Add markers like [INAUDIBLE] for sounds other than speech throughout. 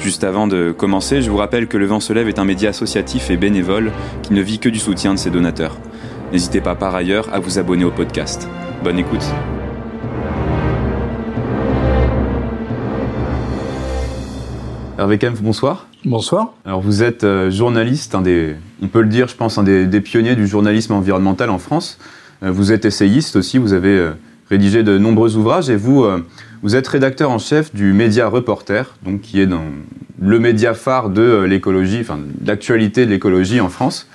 Juste avant de commencer, je vous rappelle que Le Vent se lève est un média associatif et bénévole qui ne vit que du soutien de ses donateurs. N'hésitez pas par ailleurs à vous abonner au podcast. Bonne écoute. Hervé Kempf, bonsoir. Bonsoir. Alors vous êtes euh, journaliste, un des, on peut le dire, je pense, un des, des pionniers du journalisme environnemental en France. Euh, vous êtes essayiste aussi, vous avez euh, rédigé de nombreux ouvrages et vous, vous êtes rédacteur en chef du média Reporter, donc qui est le média phare de l'écologie, enfin l'actualité de l'écologie en France.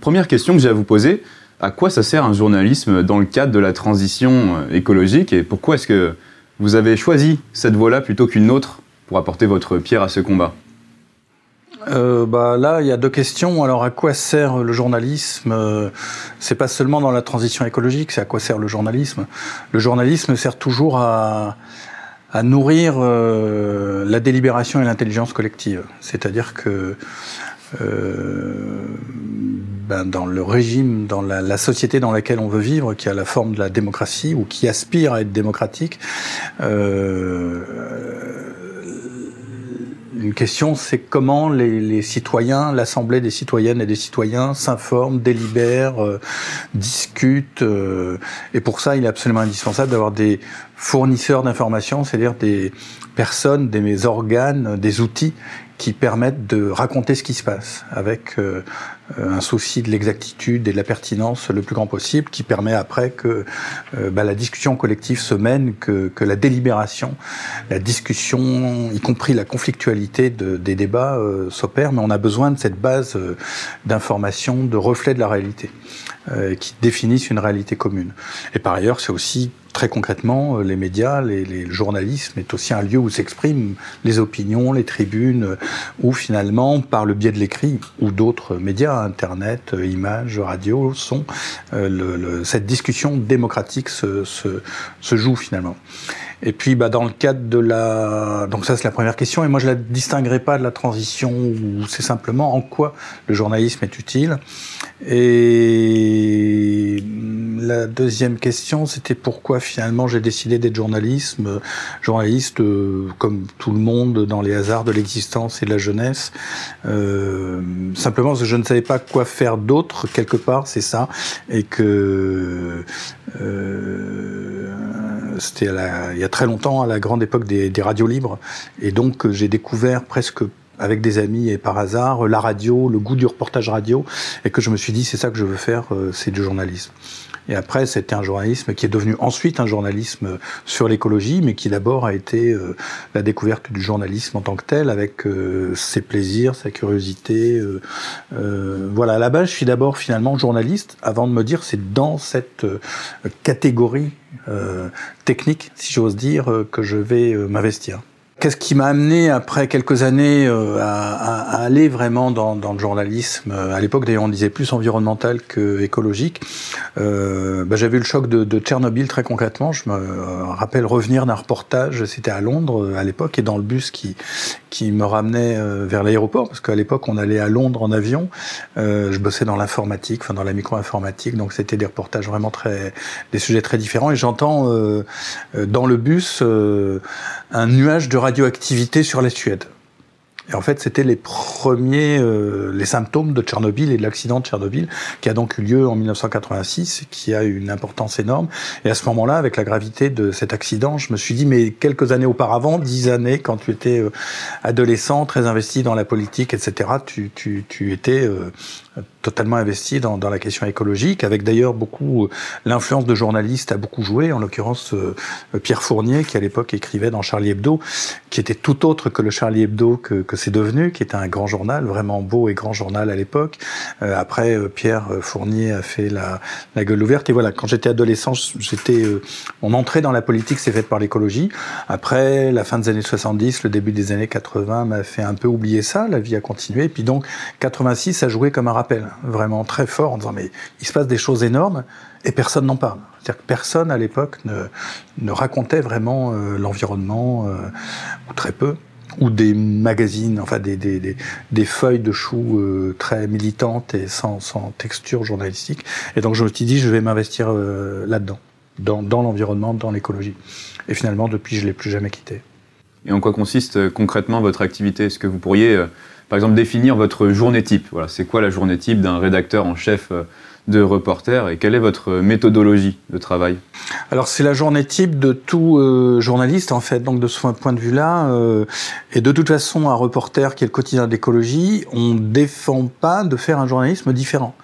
première question que j'ai à vous poser, à quoi ça sert un journalisme dans le cadre de la transition écologique et pourquoi est-ce que vous avez choisi cette voie-là plutôt qu'une autre pour apporter votre pierre à ce combat? Euh, bah là, il y a deux questions. Alors, à quoi sert le journalisme euh, C'est pas seulement dans la transition écologique, c'est à quoi sert le journalisme. Le journalisme sert toujours à, à nourrir euh, la délibération et l'intelligence collective. C'est-à-dire que euh, ben dans le régime, dans la, la, société dans laquelle on veut vivre, qui a la forme de la démocratie ou qui aspire à être démocratique, euh, une question, c'est comment les, citoyens, l'Assemblée des citoyennes et des citoyens s'informent, délibèrent, euh, discutent. Euh, et pour ça, il est absolument indispensable d'avoir des fournisseurs d'informations, c'est-à-dire des personnes, des organes, des outils qui permettent de raconter ce qui se passe avec euh, un souci de l'exactitude et de la pertinence le plus grand possible, qui permet après que euh, bah, la discussion collective se mène, que, que, la délibération, la discussion, y compris la conflictualité de, des débats, euh, s'opère. Mais on a besoin de cette base euh, d'information, de reflets de la réalité, qui définissent une réalité commune. Et par ailleurs, c'est aussi très concrètement, les médias, les, les, le journalisme est aussi un lieu où s'expriment les opinions, les tribunes, où finalement, par le biais de l'écrit ou d'autres médias, Internet, images, radio, son, euh, cette discussion démocratique se joue finalement. Et puis, bah, dans le cadre de la, donc ça c'est la première question. Et moi, je la distinguerai pas de la transition où c'est simplement en quoi le journalisme est utile. Et la deuxième question, c'était pourquoi finalement j'ai décidé d'être journaliste, journaliste euh, comme tout le monde dans les hasards de l'existence et de la jeunesse. Euh, simplement parce que je ne savais pas quoi faire d'autre quelque part, c'est ça, et que euh, c'était il y a très longtemps, à la grande époque des, radios libres, et donc j'ai découvert presque avec des amis et par hasard la radio, le goût du reportage radio, et que je me suis dit c'est ça que je veux faire, c'est du journalisme. Et après, c'était un journalisme qui est devenu ensuite un journalisme sur l'écologie, mais qui d'abord a été euh, la découverte du journalisme en tant que tel, avec euh, ses plaisirs, sa curiosité. Euh, euh voilà, à la base, je suis d'abord finalement journaliste, avant de me dire c'est dans cette catégorie technique, si j'ose dire, que je vais m'investir. Qu'est-ce qui m'a amené après quelques années euh, à, aller vraiment dans, le journalisme À l'époque, d'ailleurs, on disait plus environnemental que écologique. Euh, bah, J'avais eu le choc de, Tchernobyl très concrètement. Je me rappelle revenir d'un reportage, c'était à Londres à l'époque, et dans le bus qui me ramenait euh, vers l'aéroport, parce qu'à l'époque, on allait à Londres en avion. Euh, je bossais dans l'informatique, enfin dans la micro-informatique, donc c'était des reportages vraiment très, des sujets très différents. Et j'entends euh, dans le bus un nuage de radioactivité sur la Suède. Et en fait, c'était les premiers, euh, les symptômes de Tchernobyl et de l'accident de Tchernobyl, qui a donc eu lieu en 1986, qui a eu une importance énorme. Et à ce moment-là, avec la gravité de cet accident, je me suis dit, mais quelques années auparavant, dix années, quand tu étais euh, adolescent, très investi dans la politique, etc., tu, tu, tu étais euh, totalement investi dans, dans, la question écologique, avec d'ailleurs beaucoup l'influence de journalistes a beaucoup joué, en l'occurrence Pierre Fournier, qui à l'époque écrivait dans Charlie Hebdo, qui était tout autre que le Charlie Hebdo que, que c'est devenu, qui était un grand journal, vraiment beau et grand journal à l'époque. Euh, après, euh, Pierre Fournier a fait la, la gueule ouverte. Et voilà, quand j'étais adolescent, j'étais, euh, mon entrée dans la politique s'est faite par l'écologie. Après, la fin des années 70, le début des années 80 m'a fait un peu oublier ça. La vie a continué. Et puis donc, 86 a joué comme un rappel vraiment très fort en disant mais il se passe des choses énormes et personne n'en parle. C'est-à-dire que personne à l'époque ne, ne, racontait vraiment euh, l'environnement, euh, ou très peu, ou des magazines, enfin des, feuilles de choux euh, très militantes et sans, texture journalistique. Et donc je me suis dit, je vais m'investir là-dedans, dans, l'environnement, dans l'écologie. Et finalement, depuis, je l'ai plus jamais quitté. Et en quoi consiste concrètement votre activité? Est-ce que vous pourriez, par exemple, définir votre journée type? Voilà, c'est quoi la journée type d'un rédacteur en chef de reporter et quelle est votre méthodologie de travail Alors c'est la journée type de tout euh, journaliste en fait, donc de ce point de vue-là. Euh, et de toute façon, un reporter qui est le quotidien de l'écologie, on défend pas de faire un journalisme différent.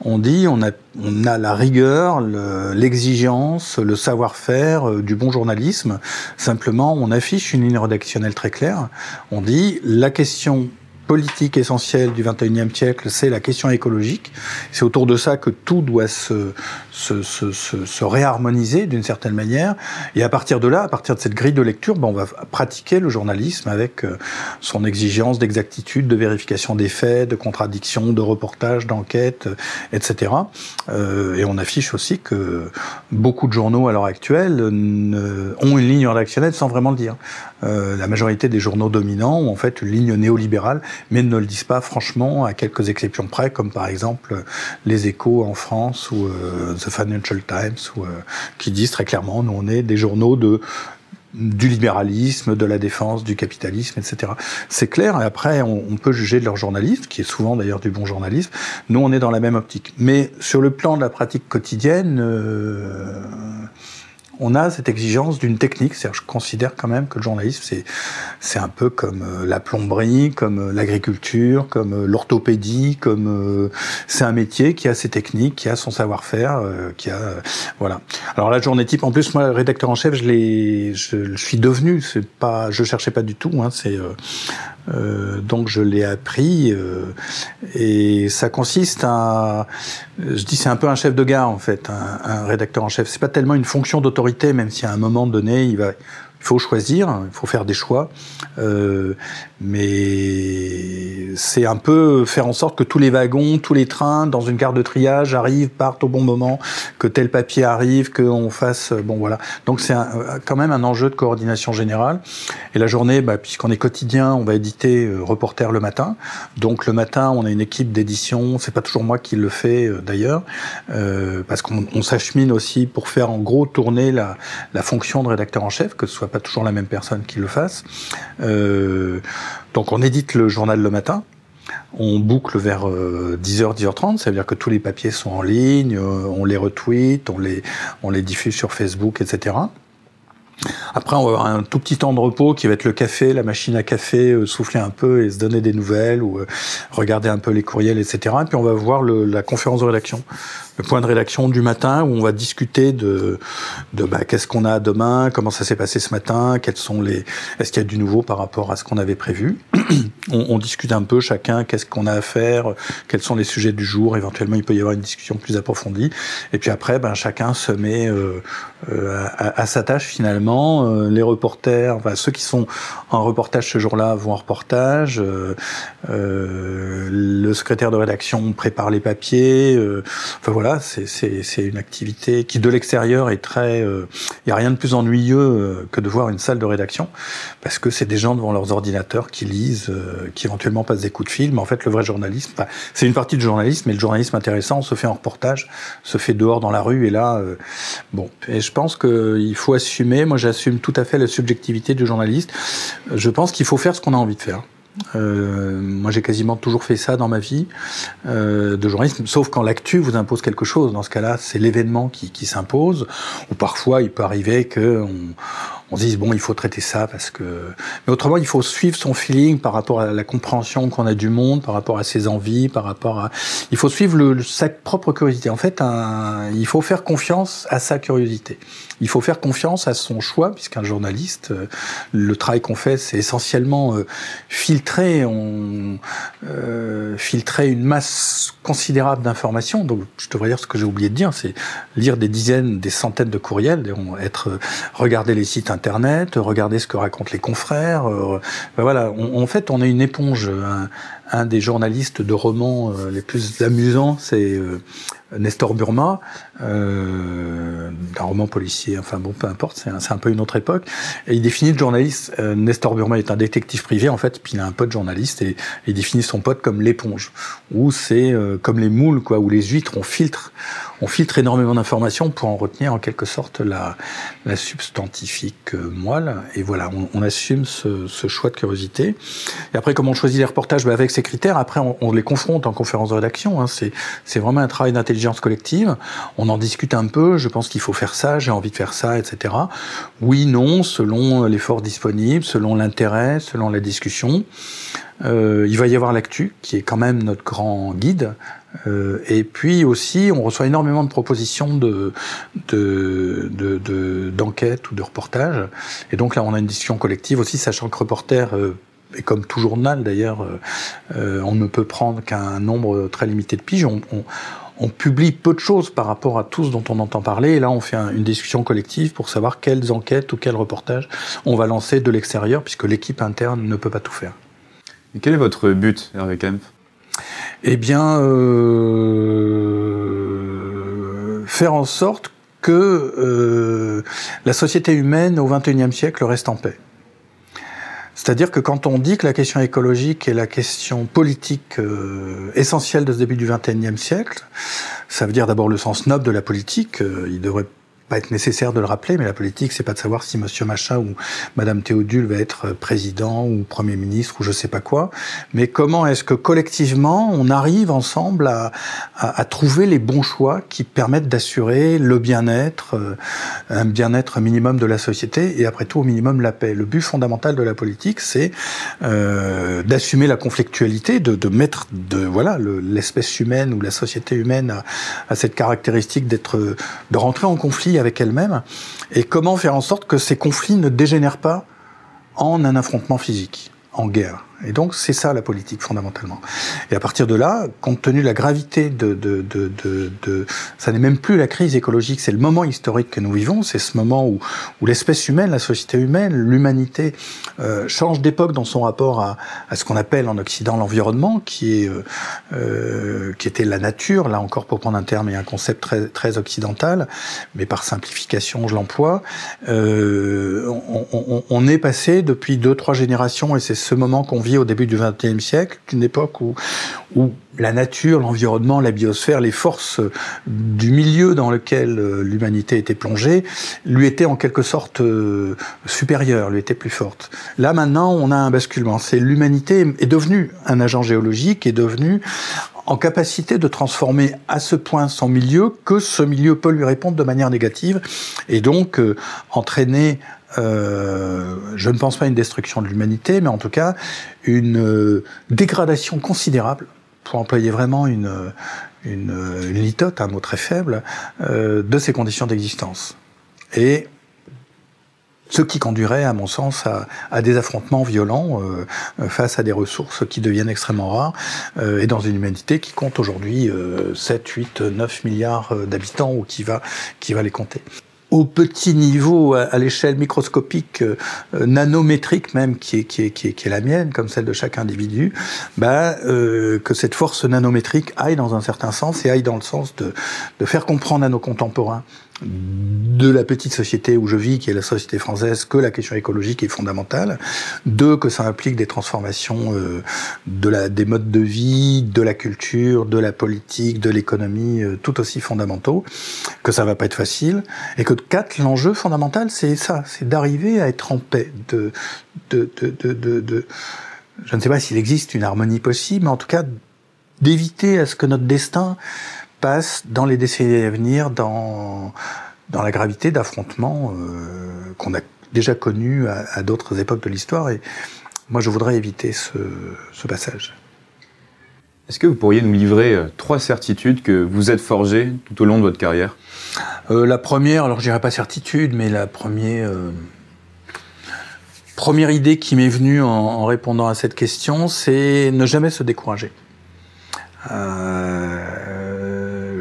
On dit on a, on a la rigueur, l'exigence, le, le savoir-faire euh, du bon journalisme. Simplement, on affiche une ligne rédactionnelle très claire. On dit la question politique essentielle du 21e siècle, c'est la question écologique. C'est autour de ça que tout doit se, se, se, se, se réharmoniser d'une certaine manière. Et à partir de là, à partir de cette grille de lecture, ben on va pratiquer le journalisme avec euh, son exigence d'exactitude, de vérification des faits, de contradiction, de reportage, d'enquête, etc. Euh, et on affiche aussi que beaucoup de journaux à l'heure actuelle ont une ligne rédactionnelle sans vraiment le dire. Euh, la majorité des journaux dominants ont en fait une ligne néolibérale mais ne le disent pas franchement, à quelques exceptions près, comme par exemple les Échos en France ou euh, The Financial Times, euh, qui disent très clairement, nous on est des journaux de du libéralisme, de la défense, du capitalisme, etc. C'est clair, et après, on, peut juger de leur journalisme, qui est souvent d'ailleurs du bon journalisme. Nous, on est dans la même optique. Mais sur le plan de la pratique quotidienne, euh, on a cette exigence d'une technique. C'est-à-dire, je considère quand même que le journalisme, c'est, c'est un peu comme euh, la plomberie, comme euh, l'agriculture, comme euh, l'orthopédie, comme c'est un métier qui a ses techniques, qui a son savoir-faire, qui a voilà. Alors la journée type, en plus moi, rédacteur en chef, je l'ai, je, je suis devenu. C'est pas, je cherchais pas du tout. Hein, c'est euh, donc je l'ai appris euh, et ça consiste à, je dis c'est un peu un chef de gare en fait, un, un rédacteur en chef. C'est pas tellement une fonction d'autorité, même si à un moment donné il va, il faut choisir, il faut faire des choix, euh, mais c'est un peu faire en sorte que tous les wagons, tous les trains dans une gare de triage arrivent, partent au bon moment, que tel papier arrive, qu'on fasse, bon voilà. Donc c'est quand même un enjeu de coordination générale. Et la journée, bah, puisqu'on est quotidien, on va éditer euh, Reporter le matin. Donc le matin, on a une équipe d'édition. C'est pas toujours moi qui le fais euh, d'ailleurs, euh, parce qu'on s'achemine aussi pour faire en gros tourner la, la fonction de rédacteur en chef, que ce soit pas toujours la même personne qui le fasse. Euh, donc on édite le journal le matin. On boucle vers 10h, 10h30, ça veut dire que tous les papiers sont en ligne, euh, on les retweet, on les, on les diffuse sur Facebook, etc. Après, on va avoir un tout petit temps de repos qui va être le café, la machine à café, euh, souffler un peu et se donner des nouvelles ou euh, regarder un peu les courriels, etc. Et puis on va voir le, la conférence de rédaction, le point de rédaction du matin où on va discuter de, de bah, qu'est-ce qu'on a demain, comment ça s'est passé ce matin, quels sont les, est-ce qu'il y a du nouveau par rapport à ce qu'on avait prévu. [CLEARS THROAT] on, on, discute un peu chacun, qu'est-ce qu'on a à faire, quels sont les sujets du jour. Éventuellement, il peut y avoir une discussion plus approfondie. Et puis après, ben, chacun se met euh, euh à, à, sa tâche finalement. Euh, les reporters, ceux qui sont en reportage ce jour-là vont en reportage. Euh, le secrétaire de rédaction prépare les papiers. enfin voilà c'est une activité qui de l'extérieur est très. Il euh, n'y a rien de plus ennuyeux euh, que de voir une salle de rédaction, parce que c'est des gens devant leurs ordinateurs qui lisent, euh, qui éventuellement passent des coups de fil. Mais en fait, le vrai journalisme, c'est une partie du journalisme, mais le journalisme intéressant se fait en reportage, se fait dehors dans la rue. Et là, bon, et je pense qu'il faut assumer. Moi, j'assume tout à fait la subjectivité du journaliste. Je pense qu'il faut faire ce qu'on a envie de faire. Euh, moi, j'ai quasiment toujours fait ça dans ma vie euh, de journalisme, sauf quand l'actu vous impose quelque chose. Dans ce cas-là, c'est l'événement qui, qui s'impose. Ou parfois, il peut arriver que on, se dise bon, il faut traiter ça parce que. Mais autrement, il faut suivre son feeling par rapport à la compréhension qu'on a du monde, par rapport à ses envies, par rapport à. Il faut suivre le, sa propre curiosité. En fait, un... il faut faire confiance à sa curiosité. Il faut faire confiance à son choix, puisqu'un journaliste, euh, le travail qu'on fait, c'est essentiellement euh, filtrer, on, euh, filtrer une masse considérable d'informations. Donc, je devrais dire ce que j'ai oublié de dire, c'est lire des dizaines, des centaines de courriels, être regarder les sites internet Internet, regarder ce que racontent les confrères. Ben voilà, en fait, on est une éponge. Des journalistes de romans les plus amusants, c'est Nestor Burma, euh, d'un roman policier, enfin bon, peu importe, c'est un, un, peu une autre époque. Et il définit le journaliste, euh, Nestor Burma est un détective privé en fait, puis il a un pote journaliste et, il définit son pote comme l'éponge, où c'est euh, comme les moules, quoi, où les huîtres, on filtre, on filtre énormément d'informations pour en retenir en quelque sorte la, substantifique euh, moelle. Et voilà, on, assume ce, choix de curiosité. Et après, comment on choisit les reportages? Ben Avec ces critères, après, on, les confronte en conférence de rédaction. Hein. C'est vraiment un travail d'intelligence collective. On en discute un peu, je pense qu'il faut faire ça, j'ai envie de faire ça, etc. Oui, non, selon l'effort disponible, selon l'intérêt, selon la discussion. Euh, il va y avoir l'actu, qui est quand même notre grand guide. Euh, et puis aussi, on reçoit énormément de propositions de, d'enquête de, ou de reportage. Et donc là, on a une discussion collective aussi, sachant que reporter euh, et comme tout journal d'ailleurs, on ne peut prendre qu'un nombre très limité de piges. On, on publie peu de choses par rapport à tout ce dont on entend parler. Et là, on fait une discussion collective pour savoir quelles enquêtes ou quels reportages on va lancer de l'extérieur, puisque l'équipe interne ne peut pas tout faire. Et quel est votre but, Hervé Kempf? Eh bien, euh, faire en sorte que euh, la société humaine au XXIe siècle reste en paix. C'est-à-dire que quand on dit que la question écologique est la question politique euh, essentielle de ce début du XXIe siècle, ça veut dire d'abord le sens noble de la politique. Euh, il devrait pas être nécessaire de le rappeler, mais la politique, c'est pas de savoir si Monsieur Machin ou Madame Théodule va être président ou Premier ministre ou je sais pas quoi, mais comment est-ce que collectivement on arrive ensemble à, à, à trouver les bons choix qui permettent d'assurer le bien-être, euh, un bien-être minimum de la société et après tout au minimum la paix? Le but fondamental de la politique, c'est euh, d'assumer la conflictualité, de, de mettre de voilà l'espèce humaine ou la société humaine à cette caractéristique d'être de rentrer en conflit avec elle-même, et comment faire en sorte que ces conflits ne dégénèrent pas en un affrontement physique, en guerre. Et donc c'est ça la politique fondamentalement. Et à partir de là, compte tenu de la gravité de, ça n'est même plus la crise écologique, c'est le moment historique que nous vivons, c'est ce moment où, l'espèce humaine, la société humaine, l'humanité euh, change d'époque dans son rapport à, ce qu'on appelle en Occident l'environnement, qui euh, euh, qui était la nature, là encore pour prendre un terme et un concept très très occidental, mais par simplification je l'emploie. On est passé depuis deux trois générations et c'est ce moment qu'on vit au début du XXe siècle, une époque où, la nature, l'environnement, la biosphère, les forces du milieu dans lequel euh, l'humanité était plongée, lui étaient en quelque sorte euh, supérieures, lui étaient plus fortes. Là maintenant, on a un basculement. C'est l'humanité est devenue un agent géologique, est devenue en capacité de transformer à ce point son milieu que ce milieu peut lui répondre de manière négative et donc euh, entraîner euh, je ne pense pas à une destruction de l'humanité, mais en tout cas une euh, dégradation considérable, pour employer vraiment une, une litote, un mot très faible, euh, de ces conditions d'existence. Et ce qui conduirait, à mon sens, à, des affrontements violents euh, face à des ressources qui deviennent extrêmement rares, euh, et dans une humanité qui compte aujourd'hui 7, 8, 9 milliards d'habitants, ou qui va les compter au petit niveau, à, l'échelle microscopique, euh, nanométrique même, qui est, qui, est, qui, est, qui est la mienne, comme celle de chaque individu, bah, euh, que cette force nanométrique aille dans un certain sens et aille dans le sens de, de faire comprendre à nos contemporains de la petite société où je vis, qui est la société française, que la question écologique est fondamentale. Deux, que ça implique des transformations euh, de la, des modes de vie, de la culture, de la politique, de l'économie, euh, tout aussi fondamentaux. Que ça va pas être facile. Et que quatre, l'enjeu fondamental, c'est ça, c'est d'arriver à être en paix, de, de, de, de, de je ne sais pas s'il existe une harmonie possible, mais en tout cas d'éviter à ce que notre destin passe dans les décennies à venir dans, dans la gravité d'affrontements euh, qu'on a déjà connus à, à d'autres époques de l'histoire. Et moi, je voudrais éviter ce, ce passage. Est-ce que vous pourriez nous livrer euh, trois certitudes que vous êtes forgées tout au long de votre carrière? Euh, La première, alors je dirais pas certitude, mais la première, euh, première idée qui m'est venue en, en, répondant à cette question, c'est ne jamais se décourager. Euh,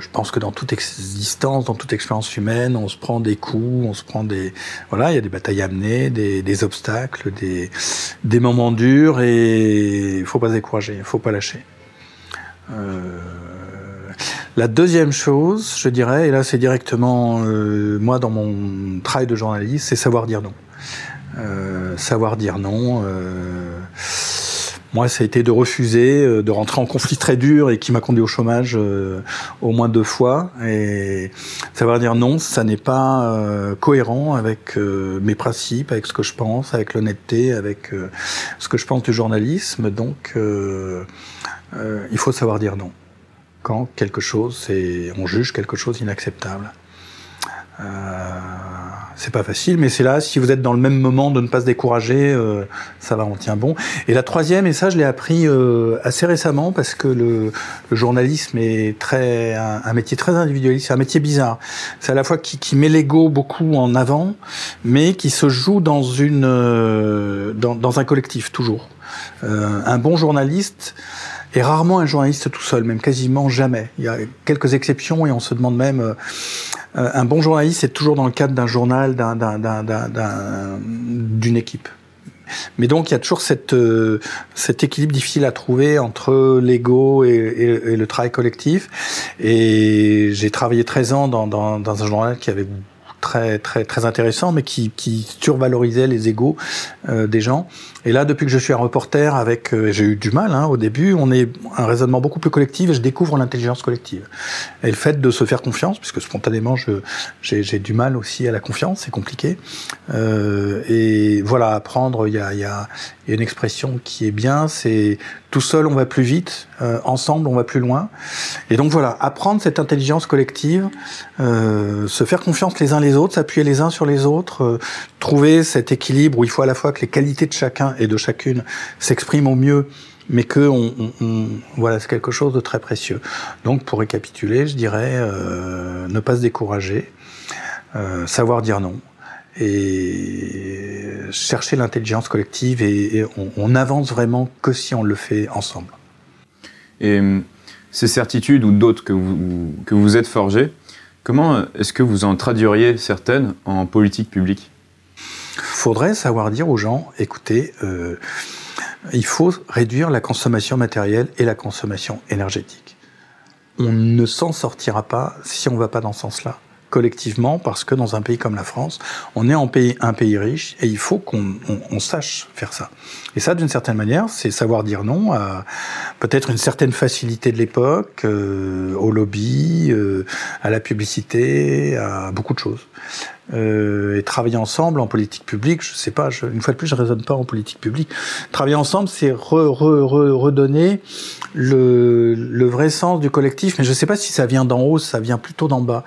je pense que dans toute existence, dans toute expérience humaine, on se prend des coups, on se prend des voilà, il y a des batailles à mener, des, obstacles, des, moments durs et il faut pas se décourager, il faut pas lâcher. Euh, la deuxième chose, je dirais, et là c'est directement euh, moi dans mon travail de journaliste, c'est savoir dire non. Euh, savoir dire non. Moi, ça a été de refuser, euh, de rentrer en conflit très dur et qui m'a conduit au chômage euh, au moins deux fois. Et savoir dire non, ça n'est pas euh, cohérent avec mes principes, avec ce que je pense, avec l'honnêteté, avec ce que je pense du journalisme. Donc, il faut savoir dire non quand quelque chose, on juge quelque chose inacceptable. Euh, c'est pas facile, mais c'est là, si vous êtes dans le même moment de ne pas se décourager, euh, ça va, on tient bon. Et la troisième, et ça je l'ai appris euh, assez récemment, parce que le, le journalisme est très un, métier très individualiste, c'est un métier bizarre. C'est à la fois qui, qui met l'ego beaucoup en avant, mais qui se joue dans, une, euh, dans, dans un collectif, toujours. Euh, un bon journaliste, et rarement un journaliste tout seul, même quasiment jamais. Il y a quelques exceptions et on se demande même. Euh, un bon journaliste, c'est toujours dans le cadre d'un journal, d'une équipe. Mais donc il y a toujours cette, euh, cet équilibre difficile à trouver entre l'ego et, et, le travail collectif. Et j'ai travaillé 13 ans dans, dans, dans un journal qui avait très très très intéressant, mais qui, qui survalorisait les égaux euh, des gens. Et là, depuis que je suis un reporter, avec, euh, j'ai eu du mal hein, au début, on est un raisonnement beaucoup plus collectif et je découvre l'intelligence collective. Et le fait de se faire confiance, puisque spontanément, j'ai du mal aussi à la confiance, c'est compliqué. Euh, et voilà, apprendre, il y a, y, a, y a une expression qui est bien, c'est tout seul on va plus vite, euh, ensemble on va plus loin. Et donc voilà, apprendre cette intelligence collective, euh, se faire confiance les uns les autres, s'appuyer les uns sur les autres, euh, trouver cet équilibre où il faut à la fois que les qualités de chacun et de chacune s'expriment au mieux, mais que on, voilà, c'est quelque chose de très précieux. Donc, pour récapituler, je dirais euh, ne pas se décourager, euh, savoir dire non et chercher l'intelligence collective et, on, on, avance vraiment que si on le fait ensemble. Et ces certitudes ou d'autres que vous, que vous êtes forgées, comment est-ce que vous en traduiriez certaines en politique publique? Faudrait savoir dire aux gens, écoutez, euh, il faut réduire la consommation matérielle et la consommation énergétique. On ne s'en sortira pas si on ne va pas dans ce sens-là collectivement parce que dans un pays comme la France, on est un pays riche et il faut qu'on on, on sache faire ça. Et ça, d'une certaine manière, c'est savoir dire non à peut-être une certaine facilité de l'époque, euh, au lobby, euh, à la publicité, à beaucoup de choses. Euh, et travailler ensemble en politique publique, je sais pas, je, une fois de plus, je raisonne pas en politique publique. Travailler ensemble, c'est re, re, re, redonner le, le vrai sens du collectif, mais je sais pas si ça vient d'en haut, ça vient plutôt d'en bas.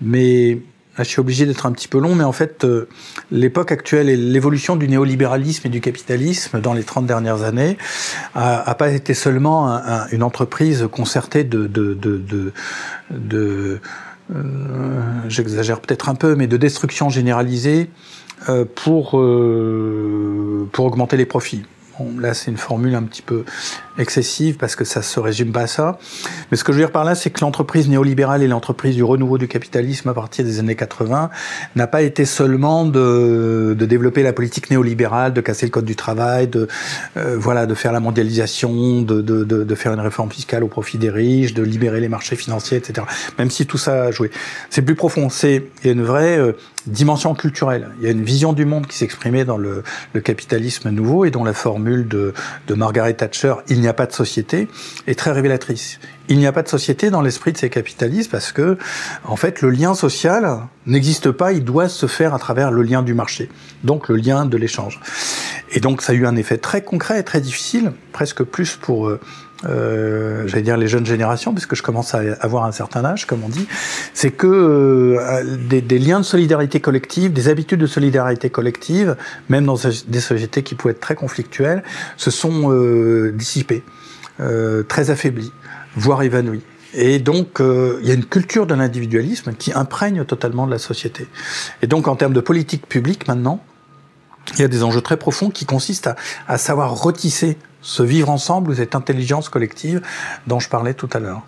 Mais Là, je suis obligé d'être un petit peu long, mais en fait, euh, l'époque actuelle et l'évolution du néolibéralisme et du capitalisme dans les 30 dernières années a, a pas été seulement un, un, une entreprise concertée de, de, de, de, de j'exagère peut-être un peu, mais de destruction généralisée euh, pour, euh, pour augmenter les profits. Bon, là, c'est une formule un petit peu excessive parce que ça se résume pas à ça. Mais ce que je veux dire par là, c'est que l'entreprise néolibérale et l'entreprise du renouveau du capitalisme à partir des années 80 n'a pas été seulement de, de, développer la politique néolibérale, de casser le code du travail, de euh, voilà, de faire la mondialisation, de, de, de, faire une réforme fiscale au profit des riches, de libérer les marchés financiers, etc. Même si tout ça a joué, c'est plus profond. C'est une vraie euh, dimension culturelle. Il y a une vision du monde qui s'exprimait dans le, le, capitalisme nouveau et dont la formule de, de Margaret Thatcher, il n'y a pas de société, est très révélatrice. Il n'y a pas de société dans l'esprit de ces capitalistes parce que, en fait, le lien social n'existe pas, il doit se faire à travers le lien du marché, donc le lien de l'échange. Et donc ça a eu un effet très concret et très difficile, presque plus pour euh, j'allais dire les jeunes générations, puisque je commence à avoir un certain âge, comme on dit, c'est que euh, des, des, liens de solidarité collective, des habitudes de solidarité collective, même dans des sociétés qui pouvaient être très conflictuelles, se sont euh, dissipés, euh, très affaiblis, voire évanouis. Et donc, euh, il y a une culture de l'individualisme qui imprègne totalement de la société. Et donc, en termes de politique publique, maintenant, il y a des enjeux très profonds qui consistent à, à savoir retisser ce vivre ensemble ou cette intelligence collective dont je parlais tout à l'heure.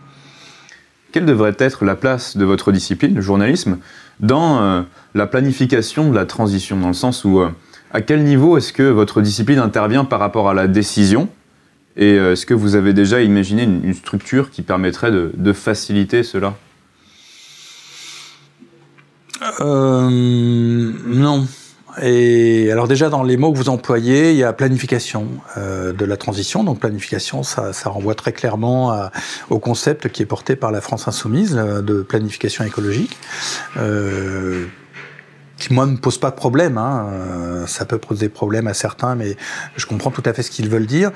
quelle devrait être la place de votre discipline, le journalisme, dans euh, la planification de la transition, dans le sens où euh, à quel niveau est-ce que votre discipline intervient par rapport à la décision? Et est-ce que vous avez déjà imaginé une, structure qui permettrait de, faciliter cela? Non. Et alors déjà dans les mots que vous employez, il y a planification euh, de la transition. Donc planification, ça, ça renvoie très clairement à, au concept qui est porté par la France insoumise euh, de planification écologique. Euh, qui moi me pose pas de problème. Hein. Euh, ça peut poser des problèmes à certains, mais je comprends tout à fait ce qu'ils veulent dire.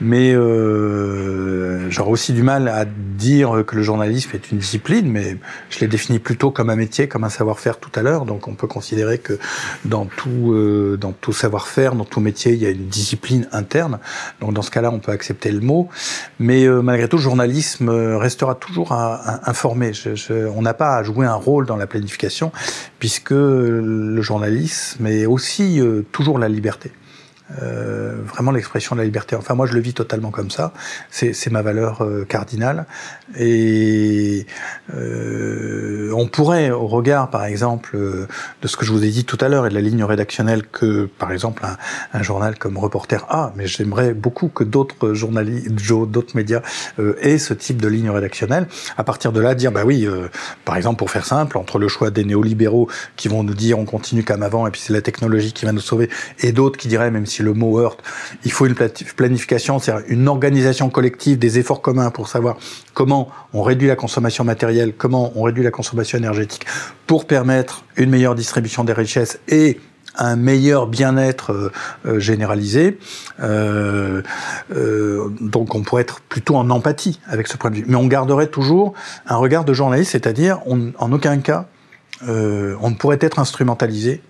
Mais euh, j'aurais aussi du mal à dire que le journalisme est une discipline, mais je l'ai défini plutôt comme un métier, comme un savoir-faire tout à l'heure. Donc on peut considérer que dans tout euh, dans tout savoir-faire, dans tout métier, il y a une discipline interne. Donc dans ce cas-là, on peut accepter le mot. Mais euh, malgré tout, le journalisme restera toujours informé. Je, je, on n'a pas à jouer un rôle dans la planification, puisque le journalisme est aussi euh, toujours la liberté. Euh, vraiment l'expression de la liberté. Enfin, moi, je le vis totalement comme ça. C'est ma valeur euh, cardinale. Et euh, on pourrait, au regard, par exemple, de ce que je vous ai dit tout à l'heure et de la ligne rédactionnelle que, par exemple, un, un journal comme Reporter a, mais j'aimerais beaucoup que d'autres journalistes, d'autres médias aient ce type de ligne rédactionnelle. À partir de là, dire, bah oui, par exemple, pour faire simple, entre le choix des néolibéraux qui vont nous dire on continue comme avant et puis c'est la technologie qui va nous sauver, et d'autres qui diraient, même si le mot heurte, il faut une planification, c'est-à-dire une organisation collective des efforts communs pour savoir comment on réduit la consommation matérielle, comment on réduit la consommation énergétique pour permettre une meilleure distribution des richesses et un meilleur bien-être euh, euh, généralisé. Euh, donc on pourrait être plutôt en empathie avec ce point de vue. Mais on garderait toujours un regard de journaliste, c'est-à-dire en aucun cas on ne pourrait être instrumentalisé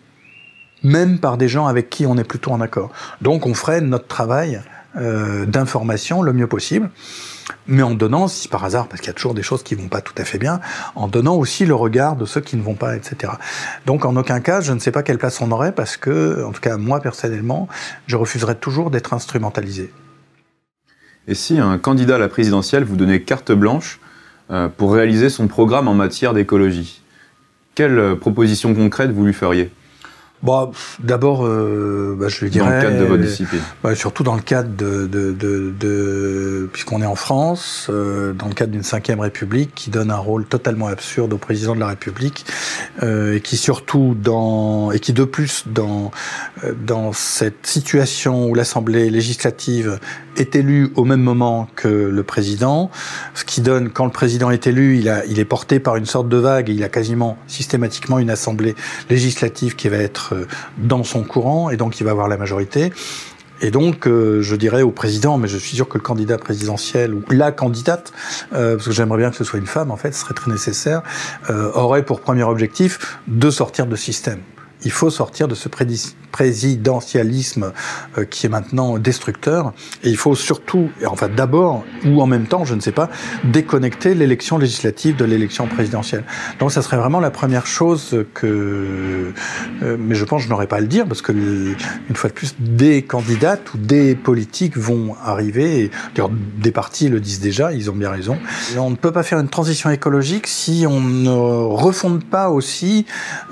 même par des gens avec qui on est plutôt en accord. Donc on ferait notre travail euh, d'information le mieux possible, mais en donnant, si par hasard, parce qu'il y a toujours des choses qui vont pas tout à fait bien, en donnant aussi le regard de ceux qui ne vont pas, etc. Donc en aucun cas, je ne sais pas quelle place on aurait, parce que, en tout cas moi personnellement, je refuserais toujours d'être instrumentalisé. Et si un candidat à la présidentielle vous donnait carte blanche euh, pour réaliser son programme en matière d'écologie, quelle euh, proposition concrète vous lui feriez? Bon, d'abord, euh, bah, je lui dirais. Dans le cadre de votre discipline. Bah, surtout dans le cadre de, de, de, de puisqu'on est en France, euh, dans le cadre d'une cinquième République qui donne un rôle totalement absurde au président de la République euh, et qui surtout dans et qui de plus dans euh, dans cette situation où l'Assemblée législative est élue au même moment que le président, ce qui donne quand le président est élu, il a il est porté par une sorte de vague et il a quasiment systématiquement une assemblée législative qui va être euh, dans son courant et donc il va avoir la majorité. Et donc, euh, je dirais au président, mais je suis sûr que le candidat présidentiel ou la candidate, euh, parce que j'aimerais bien que ce soit une femme, en fait, ce serait très nécessaire, aurait pour premier objectif de sortir de système il faut sortir de ce présidentialisme euh, qui est maintenant destructeur. Et il faut surtout, enfin d'abord, ou en même temps, je ne sais pas, déconnecter l'élection législative de l'élection présidentielle. Donc ça serait vraiment la première chose que... Euh, mais je pense que je n'aurais pas à le dire, parce que, une fois de plus, des candidates ou des politiques vont arriver, et des partis le disent déjà, ils ont bien raison. on ne peut pas faire une transition écologique si on ne refonde pas aussi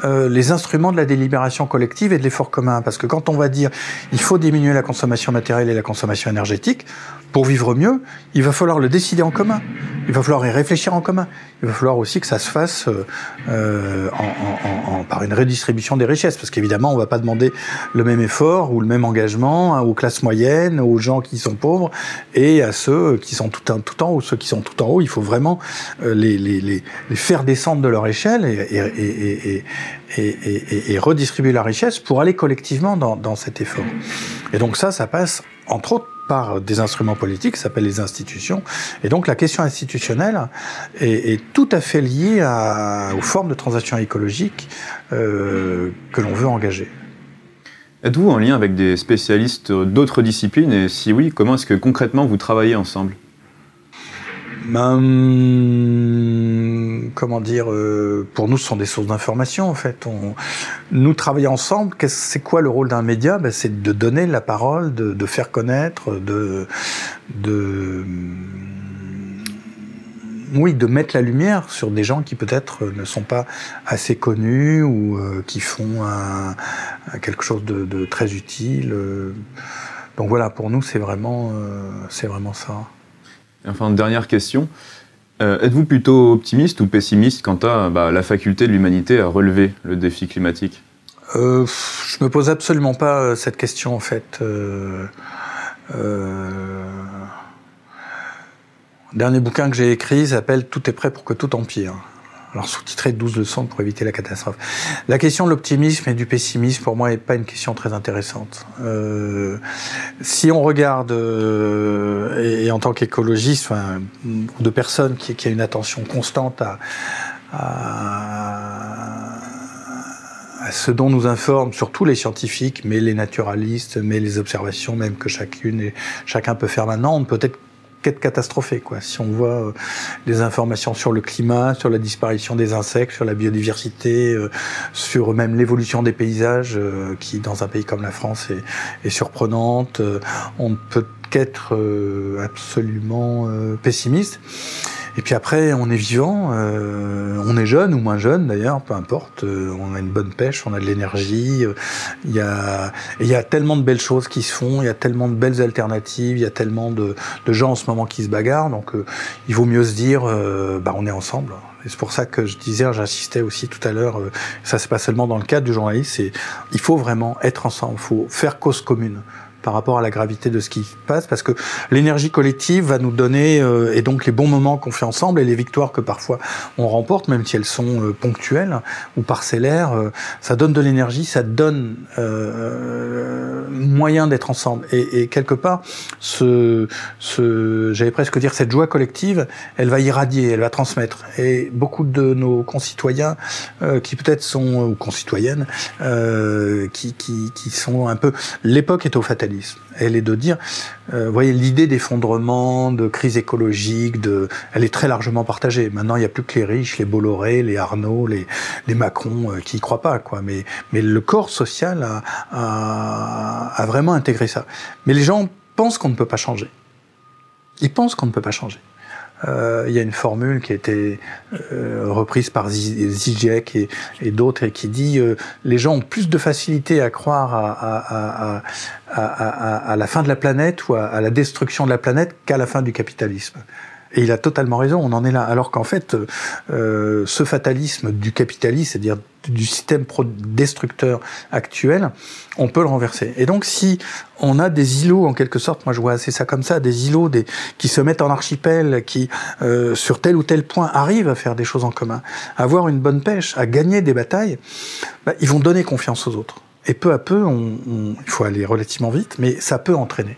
euh, les instruments de la délibération collective et de l'effort commun. Parce que quand on va dire il faut diminuer la consommation matérielle et la consommation énergétique, pour vivre mieux, il va falloir le décider en commun. Il va falloir y réfléchir en commun. Il va falloir aussi que ça se fasse euh, euh en, en, en, par une redistribution des richesses, parce qu'évidemment, on ne va pas demander le même effort ou le même engagement hein, aux classes moyennes, aux gens qui sont pauvres, et à ceux qui sont tout, en, tout en haut. Ceux qui sont tout en haut, il faut vraiment euh, les, les, les, les, faire descendre de leur échelle et, et, et, et, redistribuer la richesse pour aller collectivement dans, dans cet effort. Et donc ça, ça passe entre autres par des instruments politiques, s'appellent les institutions. Et donc la question institutionnelle est, tout à fait liée aux formes de transaction écologique euh, que l'on veut engager. Êtes-vous en lien avec des spécialistes d'autres disciplines? Et si oui, comment est-ce que concrètement vous travaillez ensemble? Ben, comment dire, euh, pour nous, ce sont des sources d'information en fait. On, nous travaillons ensemble. C'est quoi le rôle d'un média? Ben, C'est de donner la parole, de, faire connaître, de, de oui, de mettre la lumière sur des gens qui peut-être ne sont pas assez connus ou qui font quelque chose de, très utile. Donc voilà, pour nous, c'est vraiment, c'est vraiment ça. Enfin, dernière question. Êtes-vous plutôt optimiste ou pessimiste quant à bah, la faculté de l'humanité à relever le défi climatique? Euh, Je me pose absolument pas euh, cette question en fait. Euh, euh, dernier bouquin que j'ai écrit s'appelle Tout est prêt pour que tout empire. Alors sous-titré 12 leçons pour éviter la catastrophe. La question de l'optimisme et du pessimisme pour moi n'est pas une question très intéressante. Euh, si on regarde et, en tant qu'écologiste enfin, de personne qui, a une attention constante à, à ce dont nous informent surtout les scientifiques, mais les naturalistes, mais les observations même que chacune et chacun peut faire maintenant, on peut être qu'être catastrophé. Quoi. Si on voit euh, des informations sur le climat, sur la disparition des insectes, sur la biodiversité, euh, sur même l'évolution des paysages, euh, qui dans un pays comme la France est, est surprenante, on ne peut qu'être absolument pessimiste. Et puis après, on est vivant, euh, on est jeune ou moins jeune d'ailleurs, peu importe. Euh, on a une bonne pêche, on a de l'énergie. Euh, il y a, il y a tellement de belles choses qui se font, il y a tellement de belles alternatives, il y a tellement de, de gens en ce moment qui se bagarrent. Donc, il vaut mieux se dire, bah, on est ensemble. Et c'est pour ça que je disais, j'insistais aussi tout à l'heure, ça c'est pas seulement dans le cadre du journalisme, c'est il faut vraiment être ensemble, il faut faire cause commune par rapport à la gravité de ce qui se passe, parce que l'énergie collective va nous donner, euh, et donc les bons moments qu'on fait ensemble, et les victoires que parfois on remporte, même si elles sont euh, ponctuelles ou parcellaires, euh, ça donne de l'énergie, ça donne moyen d'être ensemble. Et, et, quelque part, ce, ce j'allais presque dire, cette joie collective, elle va irradier, elle va transmettre. Et beaucoup de nos concitoyens, qui peut-être sont, ou concitoyennes, qui, qui, qui sont un peu... L'époque est au fatalisme elle est de dire, euh, voyez, l'idée d'effondrement, de crise écologique, elle est très largement partagée. Maintenant, il n'y a plus que les riches, les Bolloré, les Arnaud, les, Macron euh, qui y croient pas, quoi. Mais, mais le corps social a, a, a vraiment intégré ça. Mais les gens pensent qu'on ne peut pas changer. Ils pensent qu'on ne peut pas changer. Euh, il y a une formule qui a été euh, reprise par Zizek et, d'autres et qui dit euh, les gens ont plus de facilité à croire à, à, à, à la fin de la planète ou à, la destruction de la planète qu'à la fin du capitalisme. Et il a totalement raison, on en est là. Alors qu'en fait, euh, ce fatalisme du capitalisme, c'est-à-dire du système destructeur actuel, on peut le renverser. Et donc, si on a des îlots, en quelque sorte, moi je vois assez ça comme ça, des îlots qui se mettent en archipel, qui, euh, sur tel ou tel point, arrivent à faire des choses en commun, à avoir une bonne pêche, à gagner des batailles, bah, ils vont donner confiance aux autres. Et peu à peu, on, on, il faut aller relativement vite, mais ça peut entraîner.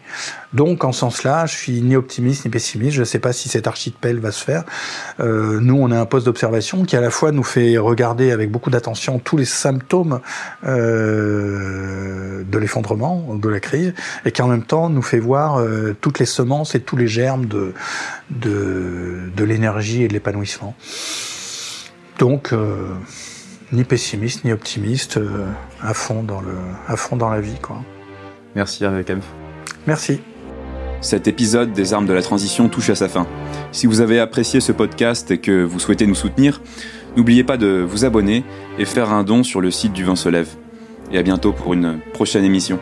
Donc, en ce sens-là, je suis ni optimiste ni pessimiste. Je ne sais pas si cet archipel va se faire. Euh, nous, on a un poste d'observation qui, à la fois, nous fait regarder avec beaucoup d'attention tous les symptômes euh, de l'effondrement, de la crise, et qui, en même temps, nous fait voir euh, toutes les semences et tous les germes de, de, de l'énergie et de l'épanouissement. Donc, euh, ni pessimiste ni optimiste, euh, à fond dans le, à fond dans la vie, quoi. Merci Hervé Merci. Cet épisode des armes de la transition touche à sa fin. Si vous avez apprécié ce podcast et que vous souhaitez nous soutenir, n'oubliez pas de vous abonner et faire un don sur le site du Vent se lève. Et à bientôt pour une prochaine émission.